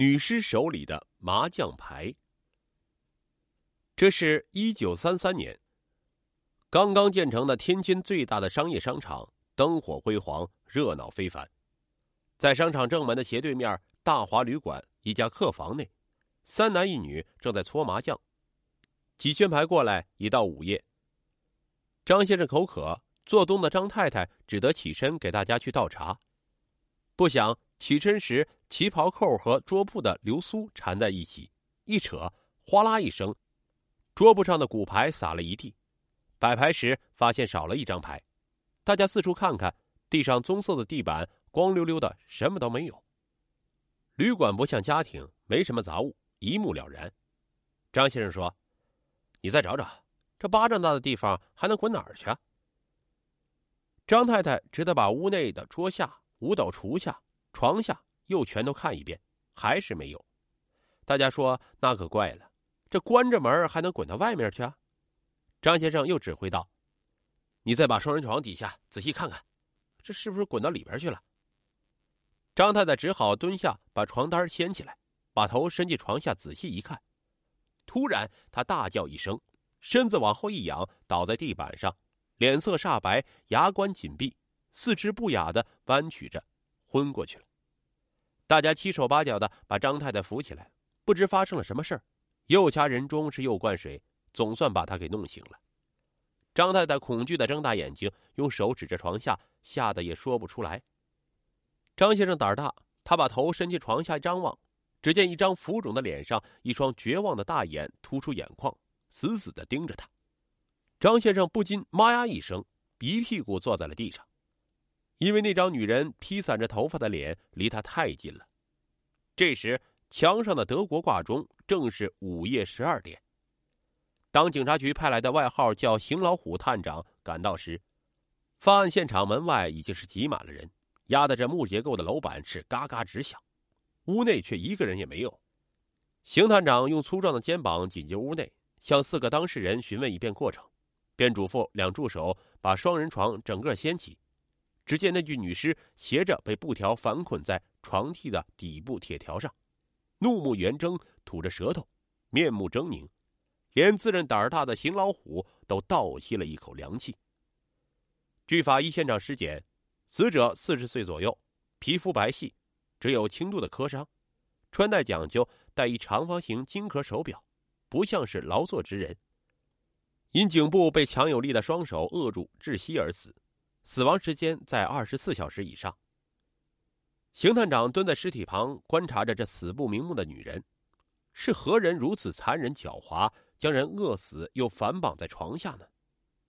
女尸手里的麻将牌。这是一九三三年，刚刚建成的天津最大的商业商场，灯火辉煌，热闹非凡。在商场正门的斜对面，大华旅馆一家客房内，三男一女正在搓麻将。几圈牌过来，已到午夜。张先生口渴，做东的张太太只得起身给大家去倒茶。不想起身时，旗袍扣和桌布的流苏缠在一起，一扯，哗啦一声，桌布上的骨牌洒了一地。摆牌时发现少了一张牌，大家四处看看，地上棕色的地板光溜溜的，什么都没有。旅馆不像家庭，没什么杂物，一目了然。张先生说：“你再找找，这巴掌大的地方还能滚哪儿去？”张太太只得把屋内的桌下。五斗橱下、床下又全都看一遍，还是没有。大家说那可怪了，这关着门还能滚到外面去？啊？张先生又指挥道：“你再把双人床底下仔细看看，这是不是滚到里边去了？”张太太只好蹲下，把床单掀起来，把头伸进床下仔细一看。突然，她大叫一声，身子往后一仰，倒在地板上，脸色煞白，牙关紧闭。四肢不雅的弯曲着，昏过去了。大家七手八脚的把张太太扶起来，不知发生了什么事儿，又掐人中是又灌水，总算把她给弄醒了。张太太恐惧的睁大眼睛，用手指着床下，吓得也说不出来。张先生胆儿大，他把头伸进床下张望，只见一张浮肿的脸上，一双绝望的大眼突出眼眶，死死的盯着他。张先生不禁“妈呀”一声，一屁股坐在了地上。因为那张女人披散着头发的脸离他太近了。这时，墙上的德国挂钟正是午夜十二点。当警察局派来的外号叫“邢老虎”探长赶到时，发案现场门外已经是挤满了人，压得这木结构的楼板是嘎嘎直响。屋内却一个人也没有。邢探长用粗壮的肩膀挤进屋内，向四个当事人询问一遍过程，便嘱咐两助手把双人床整个掀起。只见那具女尸斜着被布条反捆在床屉的底部铁条上，怒目圆睁，吐着舌头，面目狰狞，连自认胆儿大的邢老虎都倒吸了一口凉气。据法医现场尸检，死者四十岁左右，皮肤白皙，只有轻度的磕伤，穿戴讲究，戴一长方形金壳手表，不像是劳作之人。因颈部被强有力的双手扼住，窒息而死。死亡时间在二十四小时以上。邢探长蹲在尸体旁观察着这死不瞑目的女人，是何人如此残忍狡猾，将人饿死又反绑在床下呢？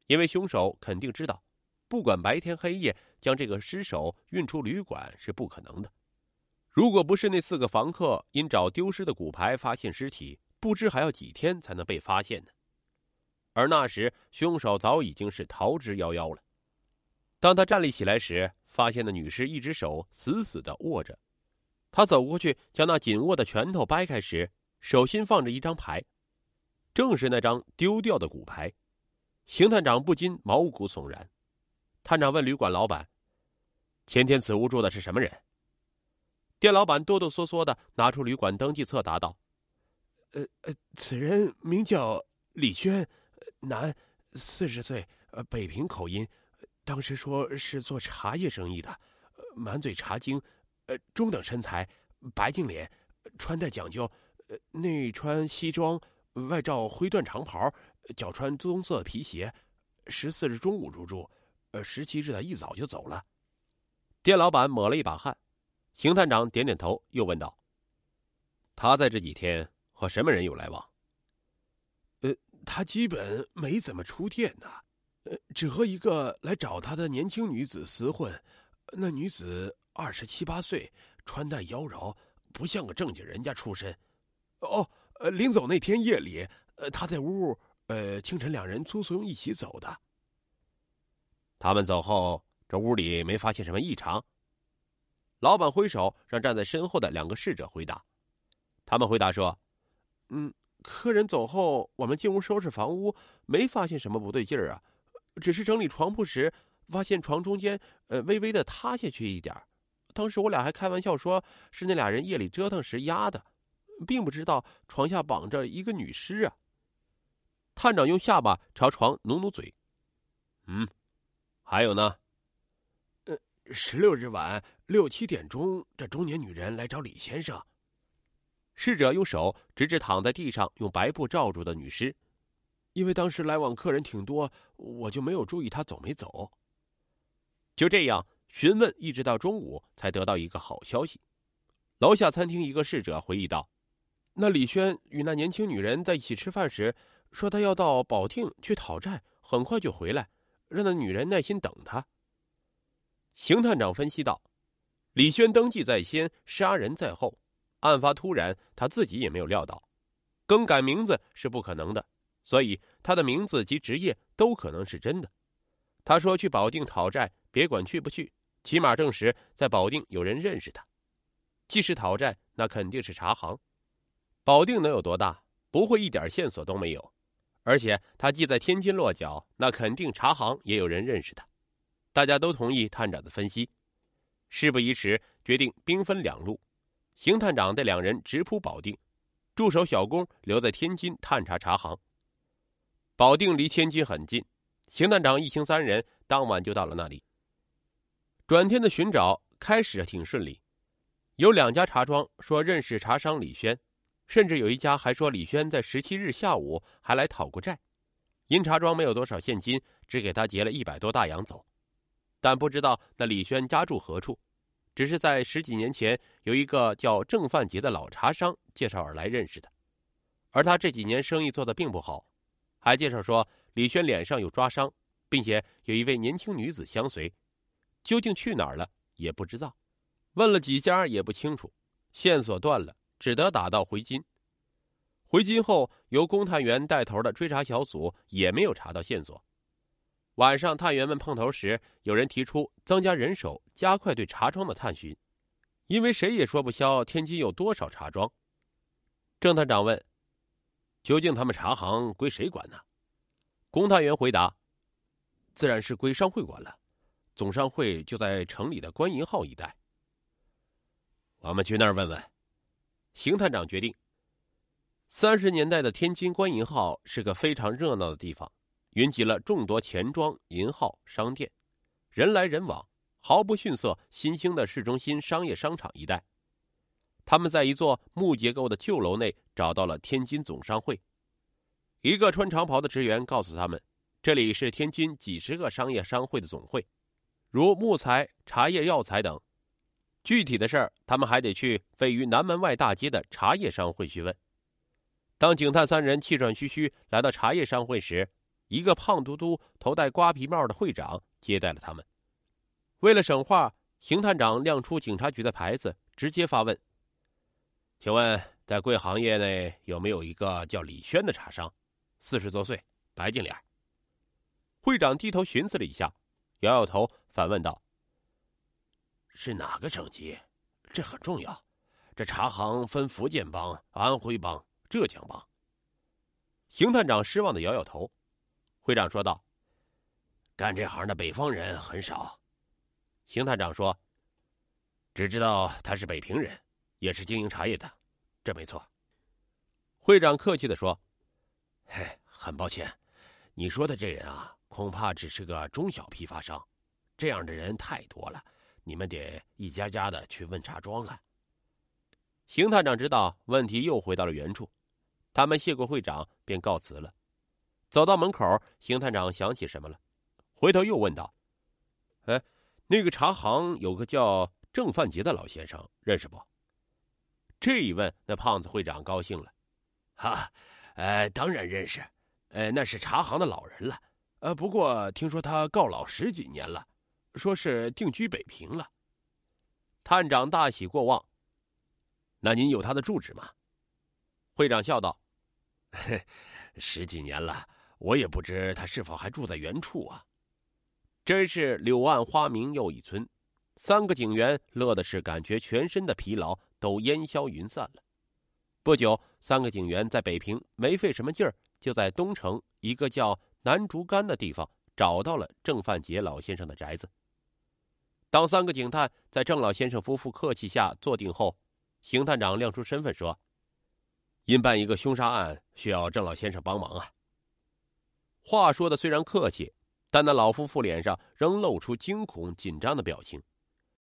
因为凶手肯定知道，不管白天黑夜，将这个尸首运出旅馆是不可能的。如果不是那四个房客因找丢失的骨牌发现尸体，不知还要几天才能被发现呢。而那时，凶手早已经是逃之夭夭了。当他站立起来时，发现那女尸一只手死死的握着。他走过去，将那紧握的拳头掰开时，手心放着一张牌，正是那张丢掉的骨牌。邢探长不禁毛骨悚然。探长问旅馆老板：“前天此屋住的是什么人？”店老板哆哆嗦嗦的拿出旅馆登记册，答道：“呃呃，此人名叫李轩，男，四十岁，呃，北平口音。”当时说是做茶叶生意的，满嘴茶精，呃，中等身材，白净脸，穿戴讲究，呃，内穿西装，外罩灰缎长袍，脚穿棕色皮鞋。十四日中午入住，呃，十七日的一早就走了。店老板抹了一把汗，邢探长点点头，又问道：“他在这几天和什么人有来往？”“呃，他基本没怎么出店呢。”呃，只和一个来找他的年轻女子厮混，那女子二十七八岁，穿戴妖娆，不像个正经人家出身。哦，呃，临走那天夜里，他在屋，呃，清晨两人匆匆一起走的。他们走后，这屋里没发现什么异常。老板挥手让站在身后的两个侍者回答。他们回答说：“嗯，客人走后，我们进屋收拾房屋，没发现什么不对劲儿啊。”只是整理床铺时，发现床中间呃微微的塌下去一点当时我俩还开玩笑说是那俩人夜里折腾时压的，并不知道床下绑着一个女尸啊。探长用下巴朝床努努嘴，嗯，还有呢？呃，十六日晚六七点钟，这中年女人来找李先生。侍者用手指指躺在地上用白布罩住的女尸，因为当时来往客人挺多，我就没有注意他走没走。就这样询问，一直到中午才得到一个好消息。楼下餐厅一个侍者回忆道：“那李轩与那年轻女人在一起吃饭时，说他要到保定去讨债，很快就回来，让那女人耐心等他。”邢探长分析道：“李轩登记在先，杀人在后，案发突然，他自己也没有料到，更改名字是不可能的，所以他的名字及职业都可能是真的。他说去保定讨债。”别管去不去，起码证实在保定有人认识他。既是讨债，那肯定是茶行。保定能有多大？不会一点线索都没有。而且他既在天津落脚，那肯定茶行也有人认识他。大家都同意探长的分析。事不宜迟，决定兵分两路。邢探长带两人直扑保定，助手小工留在天津探查茶行。保定离天津很近，邢探长一行三人当晚就到了那里。转天的寻找开始挺顺利，有两家茶庄说认识茶商李轩，甚至有一家还说李轩在十七日下午还来讨过债，因茶庄没有多少现金，只给他结了一百多大洋走。但不知道那李轩家住何处，只是在十几年前有一个叫郑范杰的老茶商介绍而来认识的，而他这几年生意做得并不好，还介绍说李轩脸上有抓伤，并且有一位年轻女子相随。究竟去哪儿了也不知道，问了几家也不清楚，线索断了，只得打道回京。回京后，由公探员带头的追查小组也没有查到线索。晚上，探员们碰头时，有人提出增加人手，加快对茶庄的探寻，因为谁也说不消天津有多少茶庄。郑探长问：“究竟他们茶行归谁管呢？”龚探员回答：“自然是归商会管了。”总商会就在城里的官银号一带。我们去那儿问问。邢探长决定。三十年代的天津官银号是个非常热闹的地方，云集了众多钱庄、银号、商店，人来人往，毫不逊色新兴的市中心商业商场一带。他们在一座木结构的旧楼内找到了天津总商会。一个穿长袍的职员告诉他们，这里是天津几十个商业商会的总会。如木材、茶叶、药材等，具体的事儿，他们还得去位于南门外大街的茶叶商会去问。当警探三人气喘吁吁来到茶叶商会时，一个胖嘟嘟、头戴瓜皮帽的会长接待了他们。为了省话，邢探长亮出警察局的牌子，直接发问：“请问，在贵行业内有没有一个叫李轩的茶商？四十多岁，白净脸。”会长低头寻思了一下，摇摇头。反问道：“是哪个省级？这很重要。这茶行分福建帮、安徽帮、浙江帮。”邢探长失望的摇摇头。会长说道：“干这行的北方人很少。”邢探长说：“只知道他是北平人，也是经营茶叶的，这没错。”会长客气的说：“嘿，很抱歉，你说的这人啊，恐怕只是个中小批发商。”这样的人太多了，你们得一家家的去问茶庄了。邢探长知道问题又回到了原处，他们谢过会长便告辞了。走到门口，邢探长想起什么了，回头又问道：“哎，那个茶行有个叫郑范杰的老先生，认识不？”这一问，那胖子会长高兴了：“哈，呃，当然认识，呃，那是茶行的老人了。呃，不过听说他告老十几年了。”说是定居北平了。探长大喜过望。那您有他的住址吗？会长笑道：“十几年了，我也不知他是否还住在原处啊。”真是柳暗花明又一村。三个警员乐的是感觉全身的疲劳都烟消云散了。不久，三个警员在北平没费什么劲儿，就在东城一个叫南竹竿的地方找到了郑范杰老先生的宅子。当三个警探在郑老先生夫妇客气下坐定后，邢探长亮出身份说：“因办一个凶杀案，需要郑老先生帮忙啊。”话说的虽然客气，但那老夫妇脸上仍露出惊恐紧张的表情。